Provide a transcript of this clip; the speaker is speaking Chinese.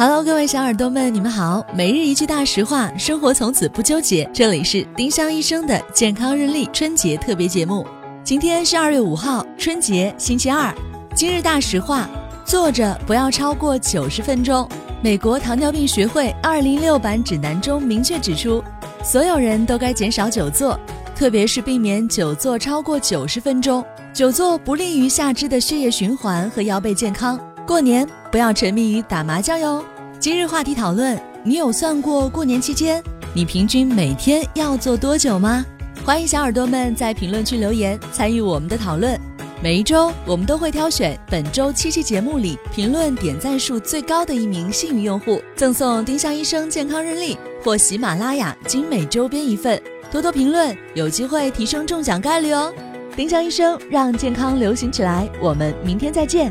Hello，各位小耳朵们，你们好。每日一句大实话，生活从此不纠结。这里是丁香医生的健康日历春节特别节目。今天是二月五号，春节星期二。今日大实话：坐着不要超过九十分钟。美国糖尿病学会二零六版指南中明确指出，所有人都该减少久坐，特别是避免久坐超过九十分钟。久坐不利于下肢的血液循环和腰背健康。过年不要沉迷于打麻将哟。今日话题讨论：你有算过过年期间你平均每天要做多久吗？欢迎小耳朵们在评论区留言参与我们的讨论。每一周我们都会挑选本周七期节目里评论点赞数最高的一名幸运用户，赠送丁香医生健康日历或喜马拉雅精美周边一份。多多评论，有机会提升中奖概率哦！丁香医生让健康流行起来，我们明天再见。